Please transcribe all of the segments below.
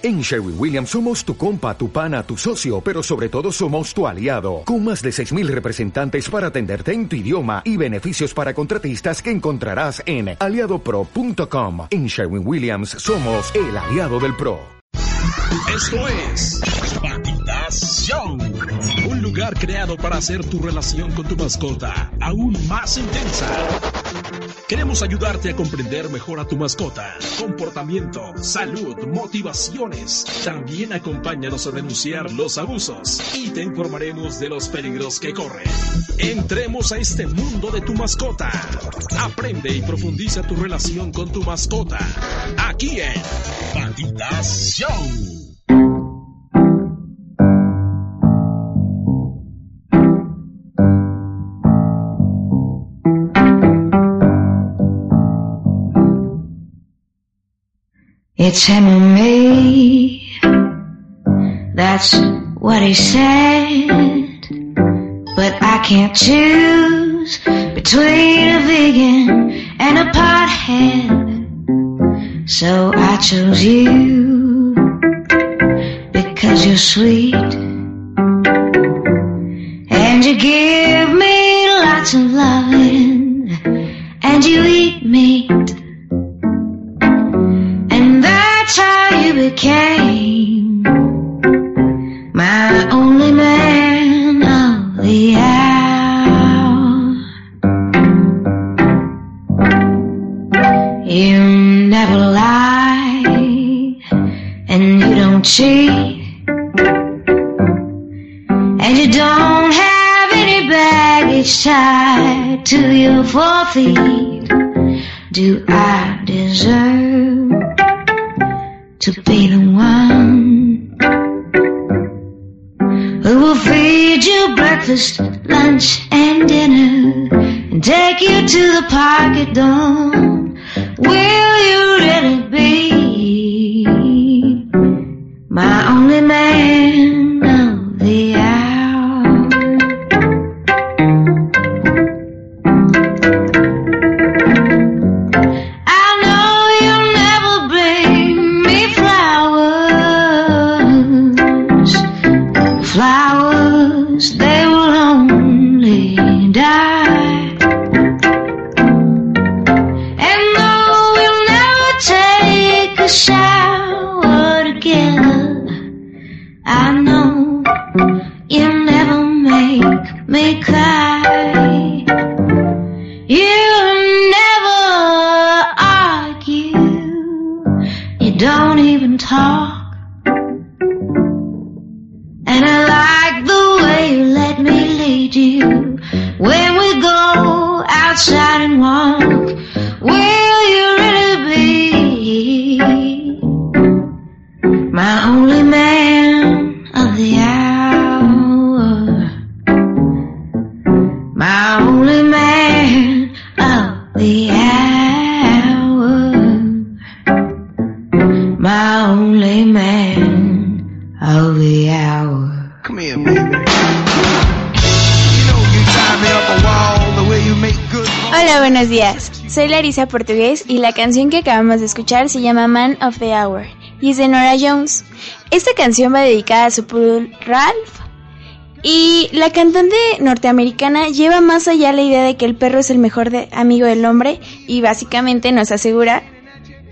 En Sherwin Williams somos tu compa, tu pana, tu socio, pero sobre todo somos tu aliado, con más de 6.000 representantes para atenderte en tu idioma y beneficios para contratistas que encontrarás en aliadopro.com. En Sherwin Williams somos el aliado del PRO. Esto es Patitas Show, un lugar creado para hacer tu relación con tu mascota aún más intensa. Queremos ayudarte a comprender mejor a tu mascota, comportamiento, salud, motivaciones. También acompáñanos a denunciar los abusos y te informaremos de los peligros que corren. Entremos a este mundo de tu mascota. Aprende y profundiza tu relación con tu mascota. Aquí en Patitas Show. It's him or me. That's what he said. But I can't choose between a vegan and a pothead. So I chose you because you're sweet. Never lie, and you don't cheat, and you don't have any baggage tied to your four feet. Do I deserve to be the one who will feed you breakfast, lunch, and dinner and take you to the park at dawn? Will man. Soy Larisa Portugués y la canción que acabamos de escuchar se llama Man of the Hour y es de Nora Jones. Esta canción va dedicada a su poodle Ralph y la cantante norteamericana lleva más allá la idea de que el perro es el mejor amigo del hombre y básicamente nos asegura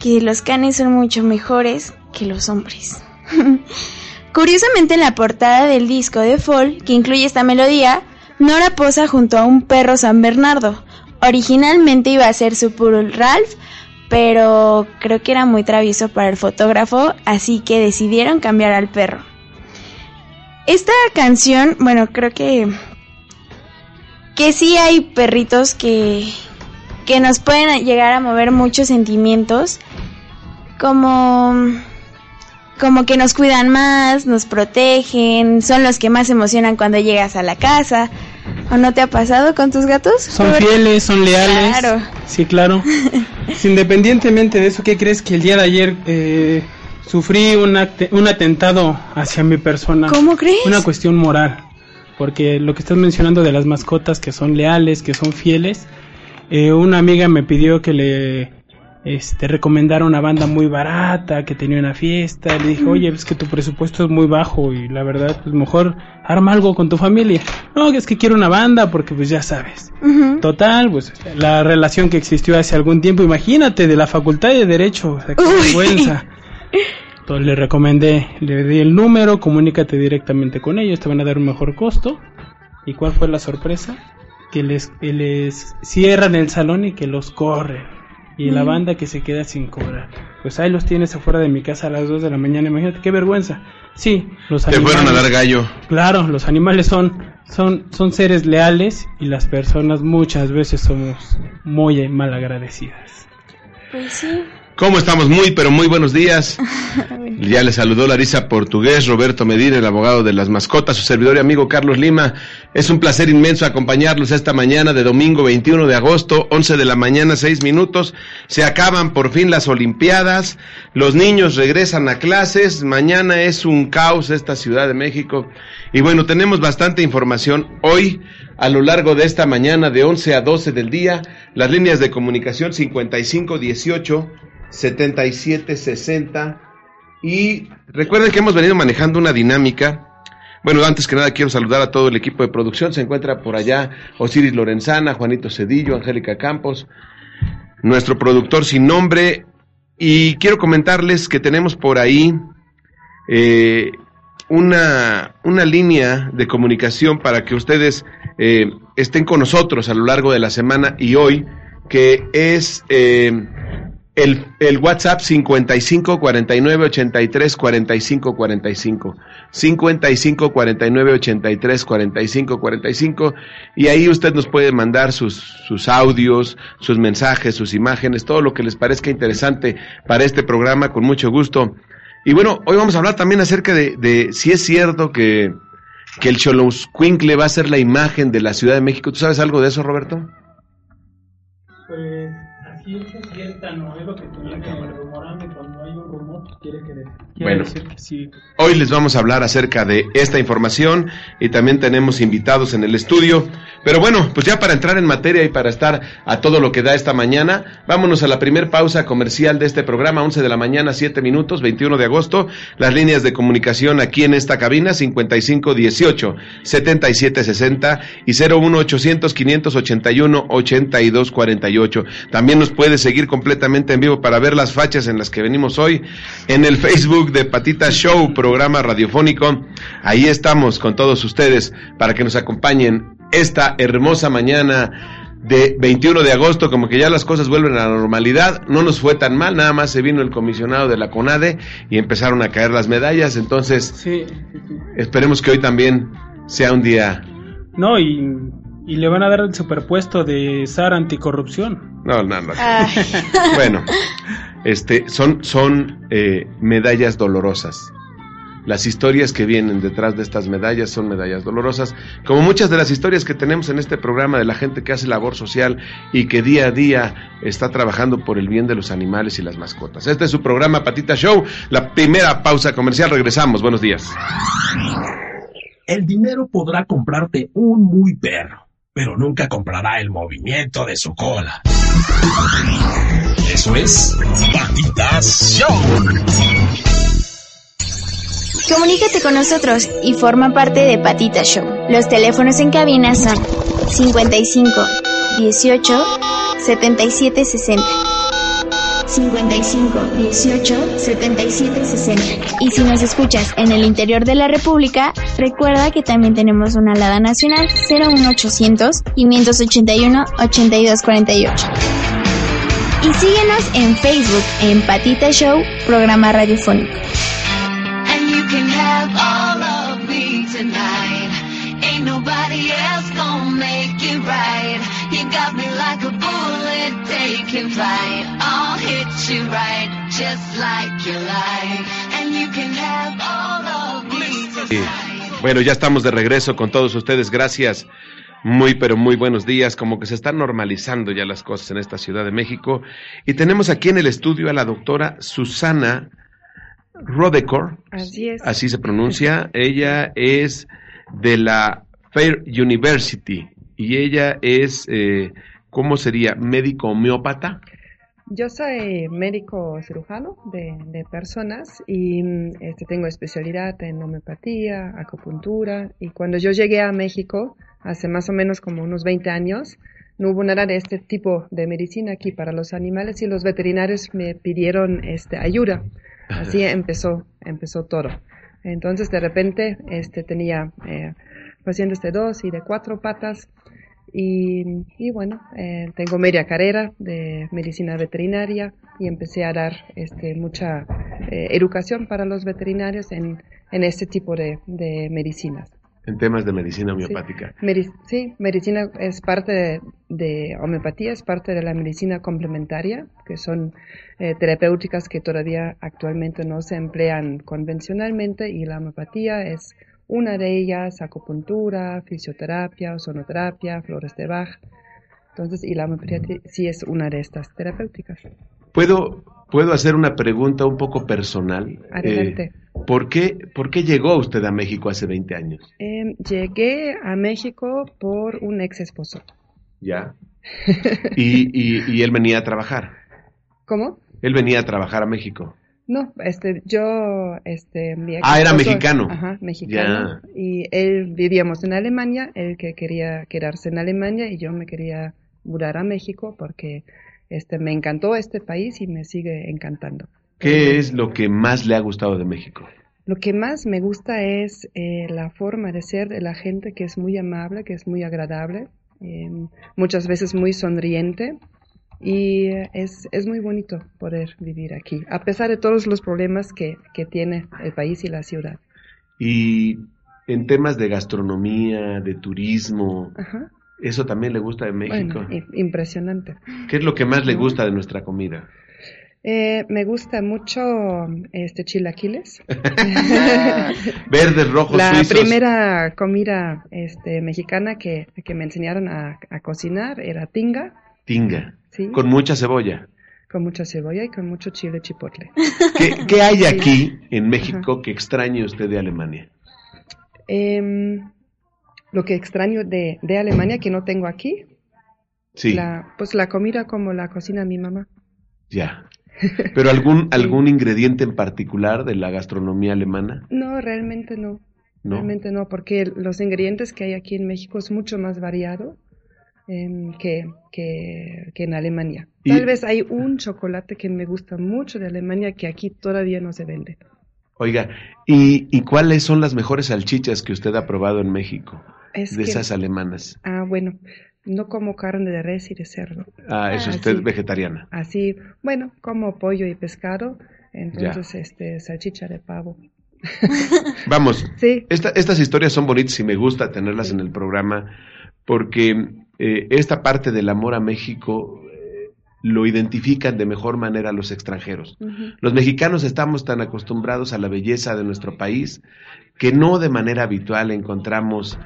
que los canes son mucho mejores que los hombres. Curiosamente en la portada del disco de Fall, que incluye esta melodía, Nora posa junto a un perro San Bernardo. Originalmente iba a ser su poodle Ralph, pero creo que era muy travieso para el fotógrafo, así que decidieron cambiar al perro. Esta canción, bueno, creo que que sí hay perritos que que nos pueden llegar a mover muchos sentimientos, como como que nos cuidan más, nos protegen, son los que más emocionan cuando llegas a la casa. ¿O no te ha pasado con tus gatos? Son fieles, son leales. Claro. Sí, claro. Independientemente de eso, ¿qué crees que el día de ayer eh, sufrí un, un atentado hacia mi persona? ¿Cómo crees? Una cuestión moral. Porque lo que estás mencionando de las mascotas que son leales, que son fieles, eh, una amiga me pidió que le este, recomendara una banda muy barata que tenía una fiesta. Le dije, oye, es que tu presupuesto es muy bajo y la verdad, pues mejor arma algo con tu familia. No, es que quiero una banda porque pues ya sabes. Total, pues la relación que existió hace algún tiempo, imagínate, de la Facultad de Derecho, o sea, qué vergüenza. Entonces le recomendé, le di el número, comunícate directamente con ellos, te van a dar un mejor costo. ¿Y cuál fue la sorpresa? Que les, que les cierran el salón y que los corren. Y la banda que se queda sin cobrar. Pues ahí los tienes afuera de mi casa a las 2 de la mañana, imagínate, qué vergüenza. Sí, los Te fueron a dar gallo. Claro, los animales son, son, son seres leales y las personas muchas veces somos muy mal agradecidas. Pues sí. ¿Cómo estamos? Muy, pero muy buenos días. Ya le saludó Larisa Portugués, Roberto Medina, el abogado de las mascotas, su servidor y amigo Carlos Lima. Es un placer inmenso acompañarlos esta mañana de domingo 21 de agosto, 11 de la mañana, 6 minutos. Se acaban por fin las Olimpiadas, los niños regresan a clases, mañana es un caos esta Ciudad de México. Y bueno, tenemos bastante información hoy a lo largo de esta mañana de 11 a 12 del día. Las líneas de comunicación 5518 7760 y recuerden que hemos venido manejando una dinámica. Bueno, antes que nada quiero saludar a todo el equipo de producción. Se encuentra por allá Osiris Lorenzana, Juanito Cedillo, Angélica Campos, nuestro productor sin nombre. Y quiero comentarles que tenemos por ahí eh, una, una línea de comunicación para que ustedes eh, estén con nosotros a lo largo de la semana y hoy, que es eh, el, el WhatsApp 55 49 83 45 45. 55 49 83 45 45. Y ahí usted nos puede mandar sus, sus audios, sus mensajes, sus imágenes, todo lo que les parezca interesante para este programa, con mucho gusto. Y bueno, hoy vamos a hablar también acerca de, de si es cierto que, que el Choloscuincle va a ser la imagen de la Ciudad de México. ¿Tú sabes algo de eso, Roberto? Pues así es cierta, no es lo que rumorando cuando hay un rumor quiere, que quiere Bueno. decir que sí. Hoy les vamos a hablar acerca de esta información y también tenemos invitados en el estudio. Pero bueno, pues ya para entrar en materia y para estar a todo lo que da esta mañana, vámonos a la primer pausa comercial de este programa, 11 de la mañana, 7 minutos, 21 de agosto. Las líneas de comunicación aquí en esta cabina, 5518 7760 y 01800 581 8248. También nos puede seguir completamente en vivo para ver las fachas en las que venimos hoy en el Facebook de Patita Show, programa radiofónico. Ahí estamos con todos ustedes para que nos acompañen esta hermosa mañana de 21 de agosto, como que ya las cosas vuelven a la normalidad, no nos fue tan mal, nada más se vino el comisionado de la CONADE y empezaron a caer las medallas, entonces Sí, esperemos que hoy también sea un día... No, y, y le van a dar el superpuesto de SAR anticorrupción. No, no, no. Ay. Bueno, este, son, son eh, medallas dolorosas. Las historias que vienen detrás de estas medallas son medallas dolorosas, como muchas de las historias que tenemos en este programa de la gente que hace labor social y que día a día está trabajando por el bien de los animales y las mascotas. Este es su programa Patita Show, la primera pausa comercial. Regresamos, buenos días. El dinero podrá comprarte un muy perro, pero nunca comprará el movimiento de su cola. Eso es Patitas Show. Comunícate con nosotros y forma parte de Patita Show. Los teléfonos en cabina son 55 18 77 60. 55 18 77 60. Y si nos escuchas en el interior de la República, recuerda que también tenemos una alada nacional 01800 581 8248. Y síguenos en Facebook en Patita Show, programa radiofónico. And you can have all of me tonight. Ain't nobody else gonna make it right. You got me like a bullet taking flight. I'll hit you right, just like you like. And you can have all of me Sí. tonight. Bueno, ya estamos de regreso con todos ustedes. Gracias. Muy, pero muy buenos días. Como que se están normalizando ya las cosas en esta Ciudad de México. Y tenemos aquí en el estudio a la doctora Susana Rodecor. Así es. Así se pronuncia. Ella es de la Fair University. Y ella es, eh, ¿cómo sería? ¿Médico homeópata? Yo soy médico cirujano de, de personas y mm, este, tengo especialidad en homeopatía, acupuntura y cuando yo llegué a México hace más o menos como unos 20 años, no hubo nada de este tipo de medicina aquí para los animales y los veterinarios me pidieron este, ayuda. Así empezó, empezó todo. Entonces de repente este, tenía eh, pacientes de dos y de cuatro patas y, y bueno, eh, tengo media carrera de medicina veterinaria y empecé a dar este, mucha eh, educación para los veterinarios en, en este tipo de, de medicinas. En temas de medicina homeopática. Sí, Medi- sí, medicina es parte de, de homeopatía, es parte de la medicina complementaria, que son eh, terapéuticas que todavía actualmente no se emplean convencionalmente y la homeopatía es una de ellas, acupuntura, fisioterapia, ozonoterapia, flores de Bach. Entonces, y la homeopatía sí es una de estas terapéuticas. ¿Puedo, ¿Puedo hacer una pregunta un poco personal? Adelante. Eh, ¿por, qué, ¿Por qué llegó usted a México hace 20 años? Em, llegué a México por un ex esposo. Ya. Y, y, y él venía a trabajar. ¿Cómo? Él venía a trabajar a México. No, este, yo, este, mi Ah, era mexicano. Ajá, mexicano. Y él vivíamos en Alemania, él que quería quedarse en Alemania y yo me quería mudar a México porque, este, me encantó este país y me sigue encantando. ¿Qué es lo que más le ha gustado de México? Lo que más me gusta es eh, la forma de ser de la gente que es muy amable, que es muy agradable, eh, muchas veces muy sonriente y es, es muy bonito poder vivir aquí, a pesar de todos los problemas que, que tiene el país y la ciudad. Y en temas de gastronomía, de turismo, Ajá. ¿Eso también le gusta de México? Bueno, impresionante. ¿Qué es lo que más le gusta de nuestra comida? Eh, me gusta mucho este chilaquiles. Verdes, rojos, La suizos. primera comida este, mexicana que, que me enseñaron a, a cocinar era tinga, Tinga. Sí. Con mucha cebolla. con mucha cebolla y con mucho chile chipotle. ¿Qué, qué hay aquí en México que extrañe usted de Alemania? Em, lo que extraño de, de Alemania que no tengo aquí, Sí, la, pues la comida como la cocina mi mamá. ya. ¿Pero algún, algún ingrediente en particular de la gastronomía alemana? No, realmente no. No. Realmente no, porque los ingredientes que hay aquí en México es mucho más variado em, que, que, que en Alemania. Y- Tal vez hay un chocolate que me gusta mucho de Alemania que aquí todavía no se vende. Oiga, ¿y, y cuáles son las mejores salchichas que usted ha probado en México? Es de que- esas alemanas. Ah, bueno, no como carne de res y de cerdo. Ah, es Ah, usted vegetariana. Así, bueno, como pollo y pescado, entonces este salchicha de pavo. Vamos, Sí, esta- estas historias son bonitas y me gusta tenerlas en el programa porque eh, esta parte del amor a México eh, lo identifican de mejor manera los extranjeros. Los mexicanos estamos tan acostumbrados a la belleza de nuestro país que no de manera habitual encontramos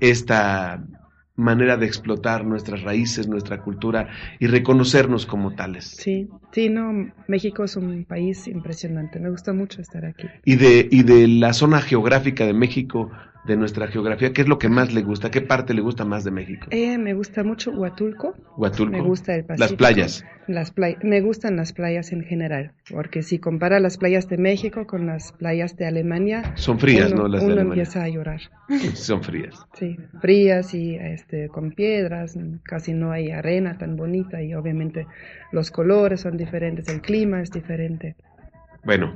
esta manera de explotar nuestras raíces, nuestra cultura y reconocernos como tales. sí, sí, no, México es un país impresionante, me gusta mucho estar aquí. Y de, y de la zona geográfica de México, de nuestra geografía, ¿qué es lo que más le gusta? ¿Qué parte le gusta más de México? Eh, me gusta mucho Huatulco, Huatulco. me gusta el Pacífico. Las playas. Las play- me gustan las playas en general, porque si compara las playas de México con las playas de Alemania, Son frías, uno, ¿no? Las de uno Alemania. empieza a llorar. Son frías. Sí, frías y este, con piedras, casi no hay arena tan bonita y obviamente los colores son diferentes, el clima es diferente. Bueno,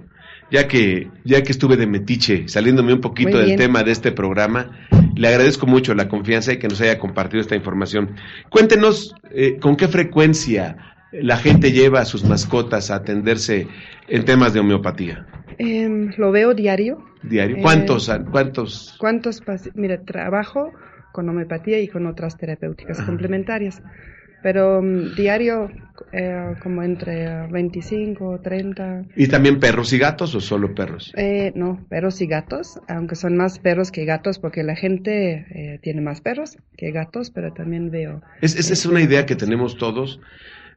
ya que, ya que estuve de metiche, saliéndome un poquito del tema de este programa, le agradezco mucho la confianza y que nos haya compartido esta información. Cuéntenos eh, con qué frecuencia la gente lleva a sus mascotas a atenderse en temas de homeopatía. Em, lo veo diario. Diario. Eh, ¿Cuántos? ¿Cuántos? ¿Cuántos Mira, trabajo con homeopatía y con otras terapéuticas complementarias, pero mm, diario eh, como entre eh, 25 30, ¿Y también perros y gatos o solo perros? eh, no, perros y gatos, aunque son más perros que gatos porque la gente eh, tiene más perros que gatos, pero también veo Es, esa es una idea que tenemos todos,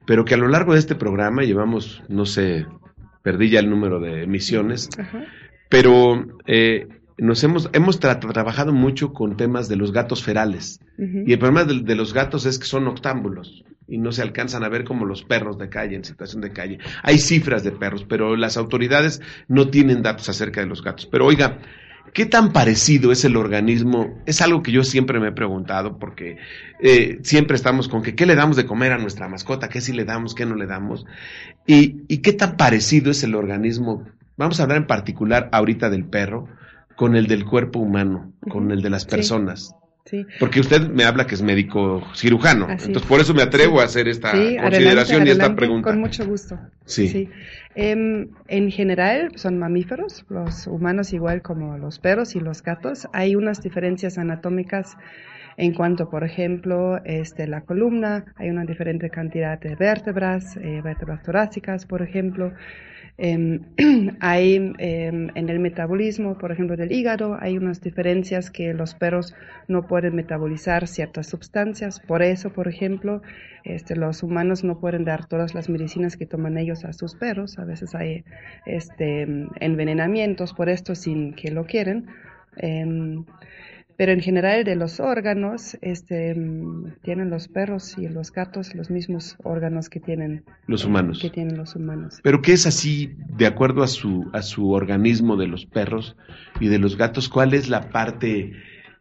pero que a lo largo de este programa llevamos, no sé, perdí ya el número de emisiones, Ajá. pero eh, nos hemos, hemos tra- trabajado mucho con temas de los gatos ferales. Y el problema de, de los gatos es que son noctámbulos. y no se alcanzan a ver como los perros de calle, en situación de calle. Hay cifras de perros, pero las autoridades no tienen datos acerca de los gatos. Pero oiga, ¿Qué tan parecido es el organismo? Es algo que yo siempre me he preguntado porque eh, siempre estamos con que qué le damos de comer a nuestra mascota, qué sí le damos, qué no le damos. Y, y qué tan parecido es el organismo. Vamos a hablar en particular ahorita del perro con el del cuerpo humano, con el de las personas. Sí. Porque usted me habla que es médico cirujano, Así entonces es. por eso me atrevo a hacer esta Sí, consideración adelante, y esta pregunta. Con mucho gusto. Sí. Em, en general son mamíferos, los humanos igual como los perros y los gatos. Hay unas diferencias anatómicas en cuanto, por ejemplo, este, la columna, hay una diferente cantidad de vértebras, eh, vértebras torácicas, por ejemplo. Em, hay em, en el metabolismo, por ejemplo, del hígado, hay unas diferencias que los perros no pueden metabolizar ciertas sustancias. Por eso, por ejemplo, este, los humanos no pueden dar todas las medicinas que toman ellos a sus perros. A veces hay este, envenenamientos por esto sin que lo quieren. Em, pero en general de los órganos, este, mm, tienen los perros y los gatos los mismos órganos que tienen Los eh, humanos. que tienen los humanos. Pero ¿qué es así, de acuerdo a su, a su organismo de los perros y de los gatos? ¿Cuál es la parte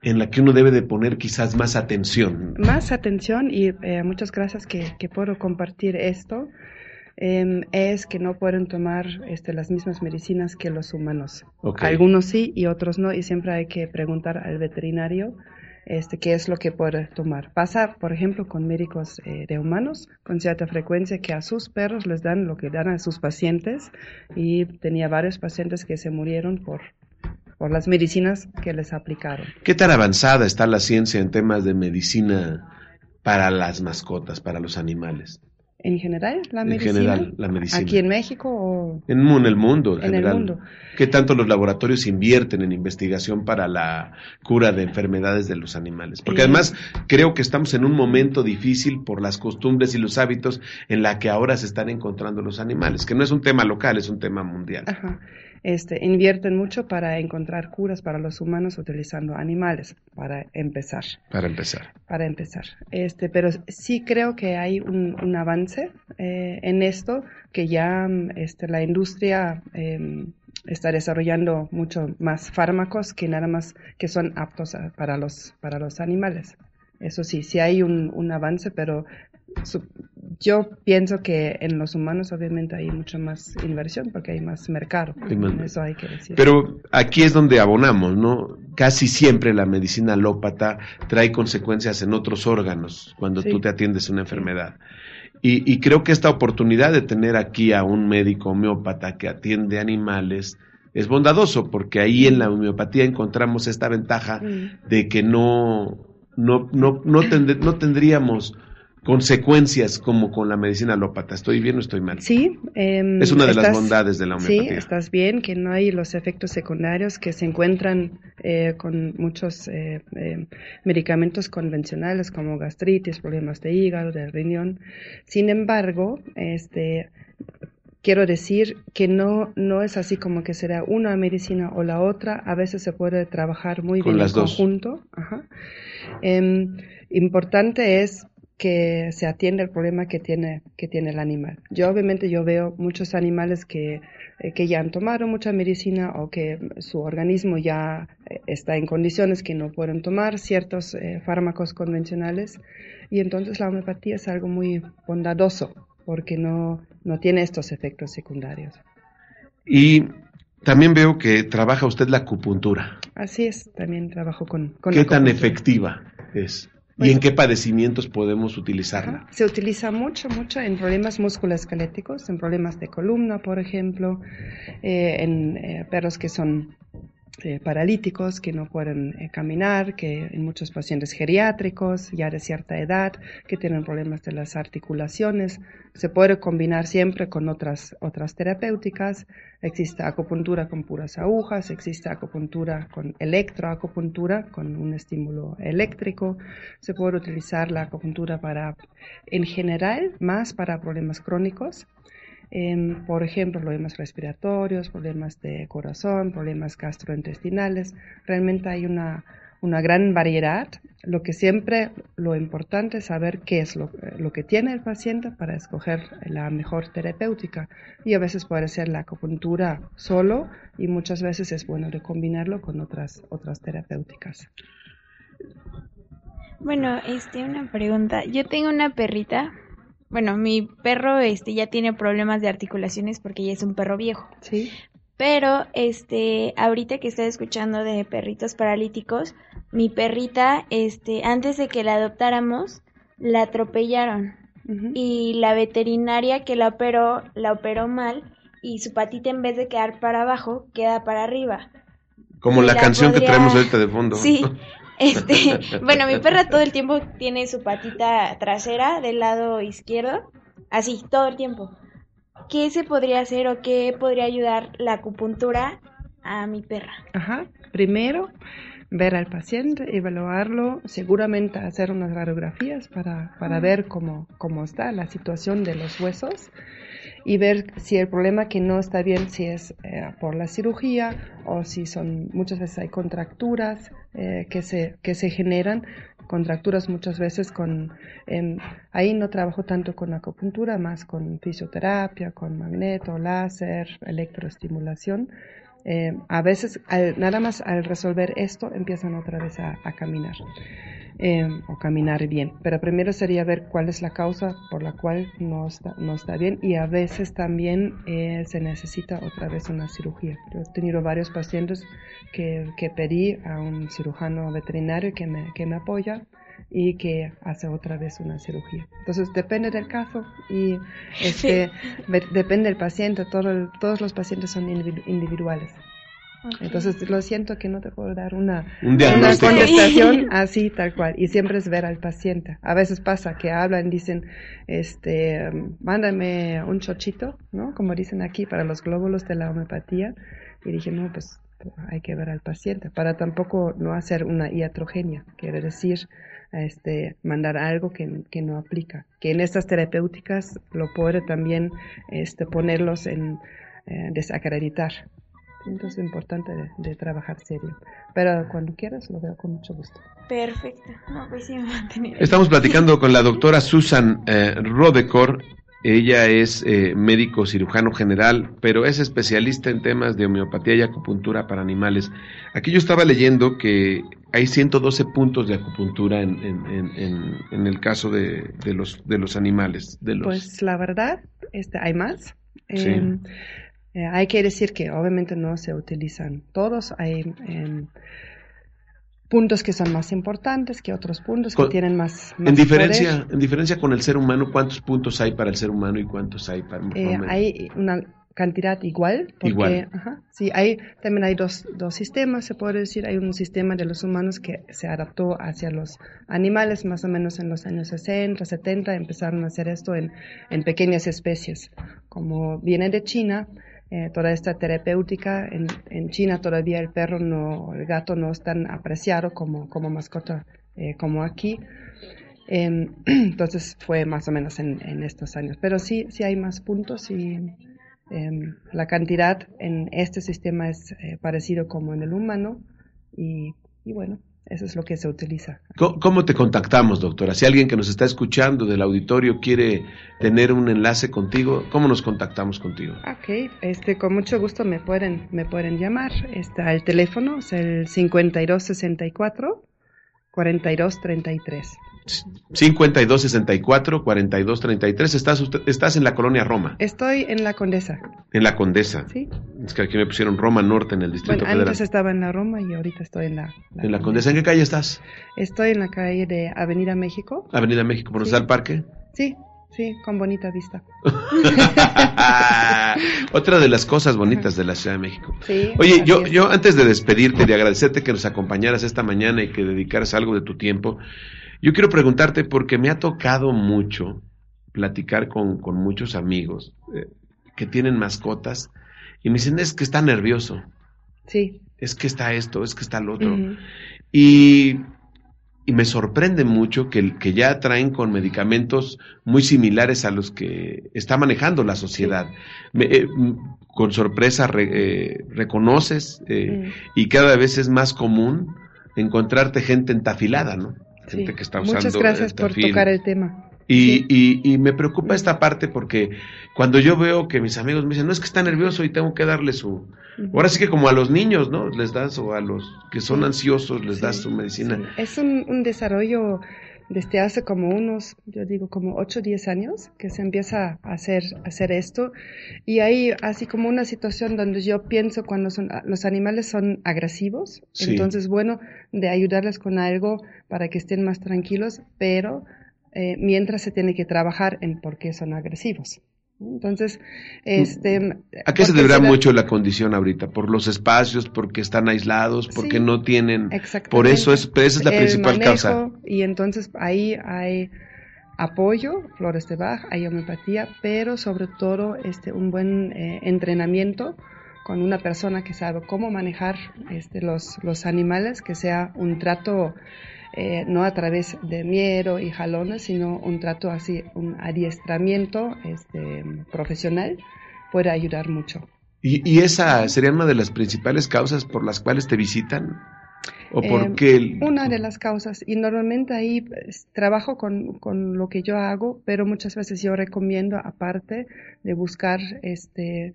en la que uno debe de poner quizás más atención? Más atención y eh, muchas gracias que, que puedo compartir esto. Em, es que no pueden tomar este, las mismas medicinas que los humanos. Algunos sí y otros no, y siempre hay que preguntar al veterinario este, qué es lo que puede tomar. Pasa, por ejemplo, con médicos eh, de humanos con cierta frecuencia que a sus perros les dan lo que dan a sus pacientes y tenía varios pacientes que se murieron por, por las medicinas que les aplicaron. ¿Qué tan avanzada está la ciencia en temas de medicina para las mascotas, para los animales? En general, la En medicina. general, la medicina. Aquí en México o En, el mundo, en, En el mundo. ¿Qué tanto los laboratorios invierten en investigación para la cura de enfermedades de los animales? Porque Eh. además creo que estamos en un momento difícil por las costumbres y los hábitos en la que ahora se están encontrando los animales, que no es un tema local, es un tema mundial. Ajá. Este, invierten mucho para encontrar curas para los humanos utilizando animales, para empezar. Para empezar. Para empezar. Este, pero sí creo que hay un, un avance eh, en esto, que ya este, la industria em, está desarrollando mucho más fármacos que nada más que son aptos a- para, los, para los animales. Eso sí, sí hay un, un avance, pero su- yo pienso que en los humanos obviamente hay mucho más inversión porque hay más mercado. Eso hay que decir. Pero aquí es donde abonamos, ¿no? Casi siempre la medicina alópata trae consecuencias en otros órganos cuando Sí. tú te atiendes una enfermedad. Y, y creo que esta oportunidad de tener aquí a un médico homeópata que atiende animales es bondadoso, porque ahí en la homeopatía encontramos esta ventaja de que no, no, no, no, tend- no tendríamos consecuencias como con la medicina alópata. ¿Estoy bien o estoy mal? Sí, em, Es una de las estás- bondades de la Sí, homeopatía. estás bien, que no hay los efectos secundarios que se encuentran eh, con muchos eh, eh, medicamentos convencionales como gastritis, problemas de hígado, de riñón. Sin embargo, este, quiero decir que no, no es así como que será una medicina o la otra. A veces se puede trabajar muy Con bien las en dos. conjunto. Ajá. Em, importante es que se atienda el problema que tiene, que tiene el animal. Yo obviamente yo veo muchos animales que, eh, que ya han tomado mucha medicina o que su organismo ya eh, está en condiciones que no pueden tomar ciertos eh, fármacos convencionales y entonces la homeopatía es algo muy bondadoso porque no, no tiene estos efectos secundarios. Y también veo que trabaja usted la acupuntura. Así es, también trabajo con... con ¿Qué tan efectiva es? ¿Y en qué padecimientos podemos utilizarla? Ajá. Se utiliza mucho, mucho en problemas musculoesqueléticos, en problemas de columna, por ejemplo, eh, en eh, perros que son eh, paralíticos, que no pueden eh, caminar, que en muchos pacientes geriátricos, ya de cierta edad, que tienen problemas de las articulaciones. Se puede combinar siempre con otras, otras terapéuticas. Existe acupuntura con puras agujas, existe acupuntura con electroacupuntura, con un estímulo eléctrico. Se puede utilizar la acupuntura para, en general, más para problemas crónicos. Em, por ejemplo, problemas respiratorios, problemas de corazón, problemas gastrointestinales. Realmente hay una, una gran variedad. Lo que siempre, lo importante es saber qué es lo, lo que tiene el paciente para escoger la mejor terapéutica. Y a veces puede ser la acupuntura solo y muchas veces es bueno de combinarlo con otras, otras terapéuticas. Bueno, este, una pregunta. Yo tengo una perrita. Bueno, mi perro, este, ya tiene problemas de articulaciones porque ya es un perro viejo. Sí. Pero, este, ahorita que estoy escuchando de perritos paralíticos, mi perrita, este, antes de que la adoptáramos, la atropellaron. Y la veterinaria que la operó, la operó mal y su patita en vez de quedar para abajo, queda para arriba. Como la La canción que traemos ahorita de fondo. Sí, este, bueno, mi perra todo el tiempo tiene su patita trasera del lado izquierdo, así, todo el tiempo. ¿Qué se podría hacer o qué podría ayudar la acupuntura a mi perra? Ajá. Primero, ver al paciente, evaluarlo, seguramente hacer unas radiografías para, para ver cómo, cómo está la situación de los huesos y ver si el problema que no está bien, si es eh, por la cirugía o si son, muchas veces hay contracturas eh, que, se, que se generan, contracturas muchas veces con, em, ahí no trabajo tanto con acupuntura, más con fisioterapia, con magneto, láser, electroestimulación. Eh, a veces, al- nada más al resolver esto, empiezan otra vez a caminar eh, o caminar bien. Pero primero sería ver cuál es la causa por la cual no está, no está bien y a veces también eh, se necesita otra vez una cirugía. Yo he tenido varios pacientes que, que pedí a un cirujano veterinario que me, que me apoya y que hace otra vez una cirugía. Entonces depende del caso y este, depende del paciente, todo el- todos los pacientes son individu- Entonces lo siento que no te puedo dar una, Un una contestación así tal cual y siempre es ver al paciente. A veces pasa que hablan, dicen, este, mándame un chochito, ¿no? Como dicen aquí para los glóbulos de la homeopatía y dije, no, pues hay que ver al paciente para tampoco no hacer una iatrogenia, quiere decir este mandar algo que, que no aplica, que en estas terapéuticas lo puede también este ponerlos en eh, desacreditar. Entonces es importante de, de trabajar serio. Pero cuando quieras lo veo con mucho gusto. Perfecto. No, pues sí me va a tener. Estamos platicando con la doctora Susan eh, Rodecor. Ella es eh, médico cirujano general, pero es especialista en temas de homeopatía y acupuntura para animales. Aquí yo estaba leyendo que hay 112 puntos de acupuntura en, en- en- en- en el caso de, de los, de los animales. De los, Pues la verdad, este, hay más. Sí. Eh, eh, hay que decir que obviamente no se utilizan todos. Hay em, puntos que son más importantes que otros puntos Con- que tienen más, más en, diferencia, poder. en diferencia con el ser humano, ¿cuántos puntos hay para el ser humano y cuántos hay para el Eh, hay una cantidad igual, porque Igual. ajá, sí, hay, también hay dos, dos sistemas, se puede decir, hay un sistema de los humanos que se adaptó hacia los animales, más o menos en los años 60, 70, empezaron a hacer esto en, en pequeñas especies, como viene de China, eh, toda esta terapéutica, en, en China todavía el perro no, el gato no es tan apreciado como, como mascota eh, como aquí, Em, entonces fue más o menos en, en estos años. Pero sí, sí hay más puntos y em, la cantidad en este sistema es eh, parecido como en el humano. Y, y bueno, eso es lo que se utiliza. ¿Cómo, te contactamos, doctora? Si alguien que nos está escuchando del auditorio quiere tener un enlace contigo, ¿cómo nos contactamos contigo? Ok, este, con mucho gusto me pueden, me pueden llamar. Está el teléfono, es el 5264 4233. 5264 4233 estás usted- estás en la colonia Roma, Estoy en la Condesa, en la Condesa. ¿sí? Es que aquí me pusieron Roma Norte en el Distrito Bueno, Federal. antes estaba en la Roma y ahorita estoy en la, En la Condesa, ¿en qué calle estás? Estoy en la calle de Avenida México. Avenida México, por donde Sí. está el parque. Sí, sí, con bonita vista. Otra de las cosas bonitas de la Ciudad de México. Sí, Oye, yo, es. yo antes de despedirte, de agradecerte que nos acompañaras esta mañana y que dedicaras algo de tu tiempo, yo quiero preguntarte porque me ha tocado mucho platicar con, con muchos amigos eh, que tienen mascotas y me dicen es que está nervioso, Sí. es que está esto, es que está lo otro. Y, y me sorprende mucho que, que ya traen con medicamentos muy similares a los que está manejando la sociedad. Me- eh, con sorpresa re- eh, reconoces eh, mm, y cada vez es más común encontrarte gente entafilada, ¿no? Gente Sí. que está usando Muchas gracias el por tocar el tema. Y, Sí. y, y me preocupa esta parte porque cuando yo veo que mis amigos me dicen, no es que está nervioso y tengo que darle su... Ahora sí que como a los niños, ¿no? Les das, o a los que son ansiosos, les das Sí, su medicina. sí. Es un, un desarrollo desde hace como unos, yo digo, como 8 o 10 años que se empieza a hacer, a hacer esto. Y hay así como una situación donde yo pienso cuando son, los animales son agresivos, Sí. entonces bueno, de ayudarles con algo para que estén más tranquilos, pero eh, mientras se tiene que trabajar en por qué son agresivos. Entonces, este... ¿A qué se deberá mucho la condición ahorita? ¿Por los espacios? ¿Porque están aislados? ¿Porque Sí, no tienen...? Exactamente. Por eso es, esa es la El principal causa. Y entonces ahí hay apoyo, flores de Bach, hay homeopatía, pero sobre todo este, un buen eh, entrenamiento con una persona que sabe cómo manejar este, los, los animales, que sea un trato eh, no a través de miedo y jalones, sino un trato así, un adiestramiento este, profesional, puede ayudar mucho. ¿Y, y esa sería una de las principales causas por las cuales te visitan? ¿O Eh, por qué? el- Una de las causas, y normalmente ahí pues, trabajo con, con lo que yo hago, pero muchas veces yo recomiendo, aparte de buscar este,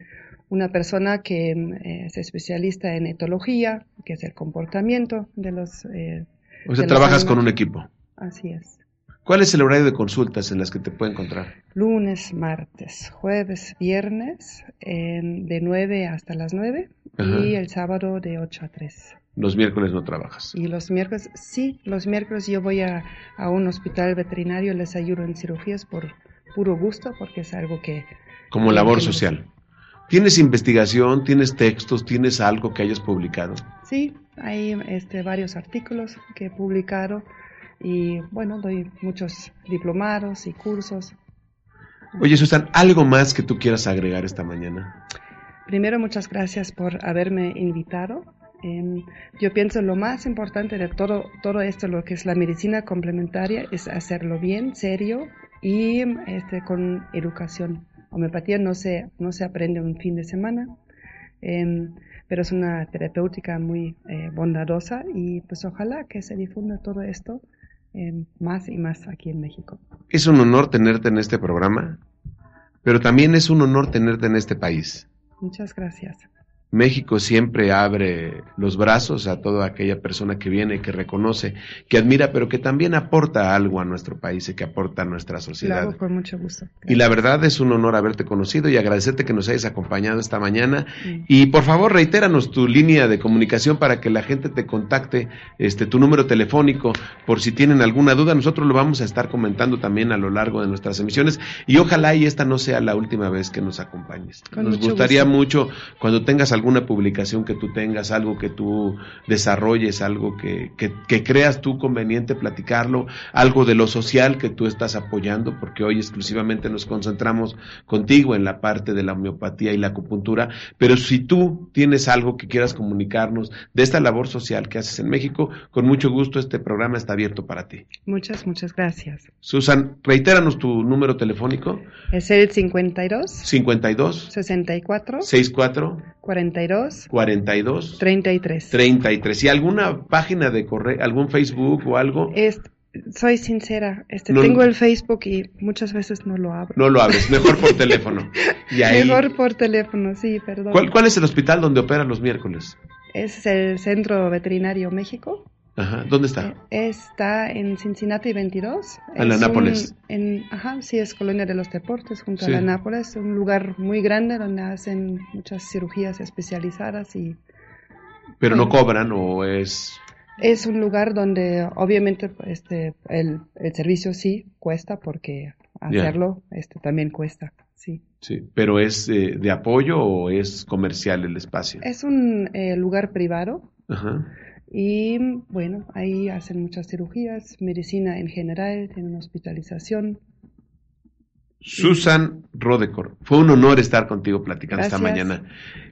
una persona que mm, es especialista en etología, que es el comportamiento de los... O sea, trabajas con un equipo. Así es. ¿Cuál es el horario de consultas en las que te puede encontrar? Lunes, martes, jueves, viernes, de 9 hasta las 9 y el sábado de 8 a 3. Los miércoles no trabajas. Y los miércoles, sí, los miércoles yo voy a, a un hospital veterinario, les ayudo en cirugías por puro gusto, porque es algo que... Como labor social. ¿Tienes investigación? ¿Tienes textos? ¿Tienes algo que hayas publicado? Sí, hay este, varios artículos que he publicado y bueno, doy muchos diplomados y cursos. Oye, Susan, ¿algo más que tú quieras agregar esta mañana? Primero, muchas gracias por haberme invitado. Em, yo pienso lo más importante de todo, todo esto, lo que es la medicina complementaria, es hacerlo bien, serio y este, con educación. Homeopatía no se, no se aprende un fin de semana, em, pero es una terapéutica muy eh, bondadosa y pues ojalá que se difunda todo esto em, más y más aquí en México. Es un honor tenerte en este programa, pero también es un honor tenerte en este país. Muchas gracias. México siempre abre los brazos a toda aquella persona que viene, que reconoce, que admira, pero que también aporta algo a nuestro país y que aporta a nuestra sociedad. hago con mucho gusto. Y la verdad es un honor haberte conocido y agradecerte que nos hayas acompañado esta mañana. Mm. Y por favor, reitéranos tu línea de comunicación para que la gente te contacte, este, tu número telefónico, por si tienen alguna duda. Nosotros lo vamos a estar comentando también a lo largo de nuestras emisiones. Y ojalá y esta no sea la última vez que nos acompañes. Con nos mucho gustaría gusto. mucho cuando tengas alguna publicación que tú tengas, algo que tú desarrolles, algo que, que, que creas tú conveniente platicarlo, algo de lo social que tú estás apoyando, porque hoy exclusivamente nos concentramos contigo en la parte de la homeopatía y la acupuntura, pero si tú tienes algo que quieras comunicarnos de esta labor social que haces en México, con mucho gusto este programa está abierto para ti. Muchas, muchas gracias. Susan, reitéranos tu número telefónico, Es el 52 52 64 64 42 42 33. 33. ¿Y alguna página de correo, algún Facebook o algo? Es- soy sincera, este, No- tengo el Facebook y muchas veces no lo abro. No lo abres, mejor por teléfono. Y ahí, Mejor por teléfono, sí, perdón. ¿cuál, ¿Cuál es el hospital donde operan los miércoles? Es el Centro Veterinario México. Ajá, ¿dónde está? Eh, Está en Cincinnati 22. En la Nápoles. en, ajá, sí, es Colonia de los Deportes, junto Sí. a la Nápoles. Un lugar muy grande donde hacen muchas cirugías especializadas y Pero no cobran o es... Es un lugar donde obviamente este el, el servicio sí cuesta porque hacerlo este también cuesta, sí. Sí, pero es eh, de apoyo o es comercial el espacio. Es un eh, lugar privado Ajá. Y bueno, ahí hacen muchas cirugías, medicina en general, tienen hospitalización. Susan Rodecor, fue un honor estar contigo platicando esta mañana.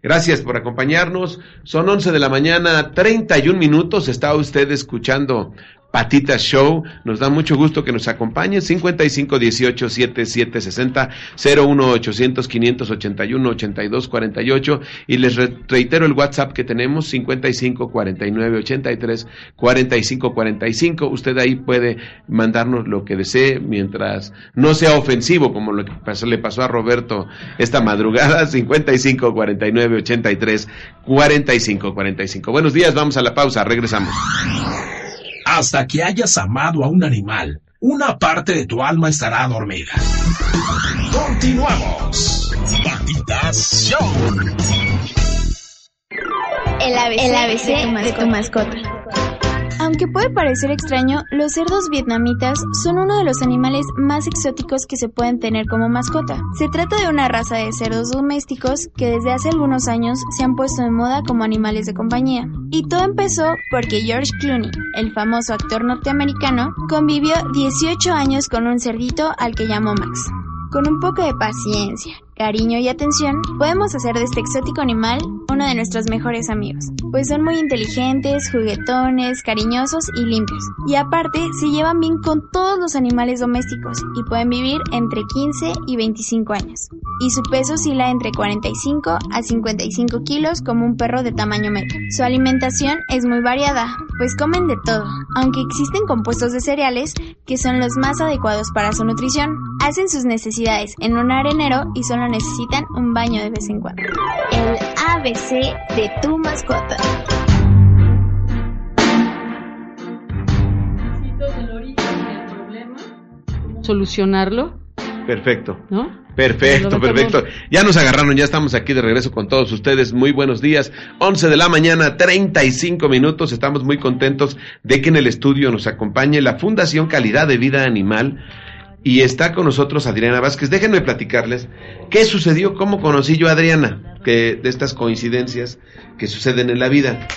Gracias por acompañarnos. Son 11 de la mañana, 31 minutos. Está usted escuchando Patitas Show. Nos da mucho gusto que nos acompañen. 55 18 77 60 01 800 581 82 48. Y les re- reitero el WhatsApp que tenemos: 55 49 83 45 45. Usted ahí puede mandarnos lo que desee mientras no sea ofensivo, como lo que pasó- le pasó a Roberto esta madrugada. 55 49 83 45 45. Buenos días, vamos a la pausa, regresamos. Hasta que hayas amado a un animal, una parte de tu alma estará dormida. Continuamos. Patitas Show. El ABC, El ABC de, tu de tu mascota. Aunque puede parecer extraño, los cerdos vietnamitas son uno de los animales más exóticos que se pueden tener como mascota. Se trata de una raza de cerdos domésticos que desde hace algunos años se han puesto de moda como animales de compañía. Y todo empezó porque George Clooney, el famoso actor norteamericano, convivió 18 años con un cerdito al que llamó Max. Con un poco de paciencia, cariño y atención, podemos hacer de este exótico animal uno de nuestros mejores amigos, pues son muy inteligentes, juguetones, cariñosos y limpios. Y aparte, se llevan bien con todos los animales domésticos y pueden vivir entre 15 y 25 años. Y su peso oscila entre 45 a 55 kilos como un perro de tamaño medio. Su alimentación es muy variada, pues comen de todo, aunque existen compuestos de cereales que son los más adecuados para su nutrición. Hacen sus necesidades en un arenero y solo necesitan un baño de vez en cuando. El ABC de tu mascota. Solucionarlo, Perfecto. ¿no? Perfecto, perfecto. Ya nos agarraron, ya estamos aquí de regreso con todos ustedes. Muy buenos días. 11 de la mañana, 35 minutos. Estamos muy contentos de que en el estudio nos acompañe la Fundación Calidad de Vida Animal. Y está con nosotros Adriana Vázquez. Déjenme platicarles qué sucedió, cómo conocí yo a Adriana, que de estas coincidencias que suceden en la vida.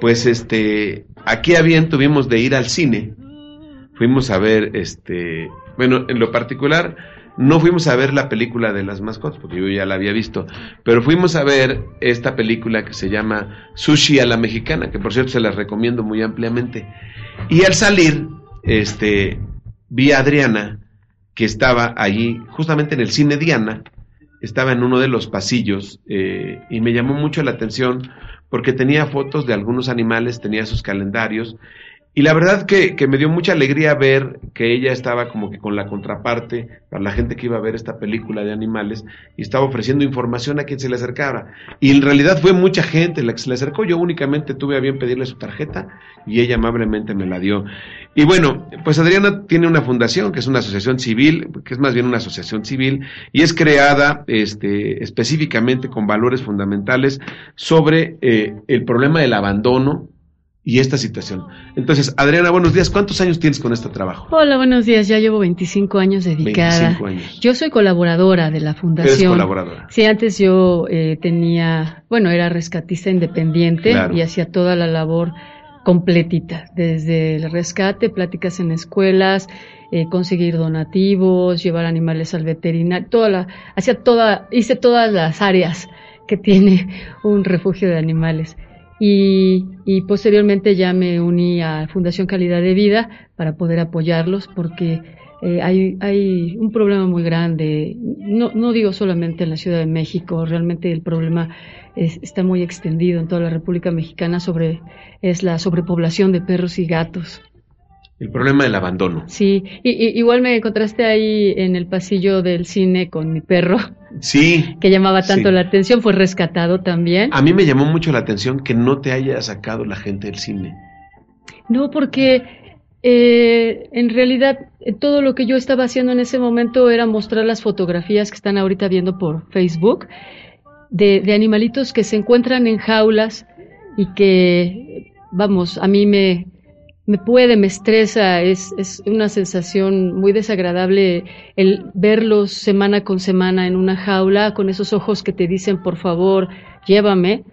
Pues este, aquí a bien tuvimos de ir al cine. Fuimos a ver, este, bueno, en lo particular, no fuimos a ver la película de las mascotas, porque yo ya la había visto, pero fuimos a ver esta película que se llama Sushi a la Mexicana, que por cierto se las recomiendo muy ampliamente. Y al salir, este, vi a Adriana, que estaba allí, justamente en el cine Diana, estaba en uno de los pasillos, eh, y me llamó mucho la atención porque tenía fotos de algunos animales, tenía sus calendarios, y la verdad que, que, me dio mucha alegría ver que ella estaba como que con la contraparte para la gente que iba a ver esta película de animales y estaba ofreciendo información a quien se le acercara. Y en realidad fue mucha gente la que se le acercó. Yo únicamente tuve a bien pedirle su tarjeta y ella amablemente me la dio. Y bueno, pues Adriana tiene una fundación que es una asociación civil, que es más bien una asociación civil y es creada este, específicamente con valores fundamentales sobre eh, el problema del abandono y esta situación. Entonces, Adriana, buenos días. ¿Cuántos años tienes con este trabajo? Hola, buenos días. Ya llevo 25 años dedicada. 25 años. Yo soy colaboradora de la fundación. Eres colaboradora. Sí, antes yo eh, tenía, bueno, era rescatista independiente Claro. y hacía toda la labor completita, desde el rescate, pláticas en escuelas, eh, conseguir donativos, llevar animales al veterinario, toda la, hacía toda, hice todas las áreas que tiene un refugio de animales. Y, y posteriormente ya me uní a Fundación Calidad de Vida para poder apoyarlos porque eh, hay, hay un problema muy grande, no, no digo solamente en la Ciudad de México, realmente el problema es- está muy extendido en toda la República Mexicana sobre es la sobrepoblación de perros y gatos. El problema del abandono. Sí, y, y- igual me encontraste ahí en el pasillo del cine con mi perro Sí. que llamaba tanto Sí. la atención, fue rescatado también. A mí me llamó mucho la atención que no te haya sacado la gente del cine. No, porque eh, en realidad eh, todo lo que yo estaba haciendo en ese momento era mostrar las fotografías que están ahorita viendo por Facebook de, de animalitos que se encuentran en jaulas y que, vamos, a mí me, me puede, me estresa, es, es una sensación muy desagradable el verlos semana con semana en una jaula con esos ojos que te dicen, por favor, llévame.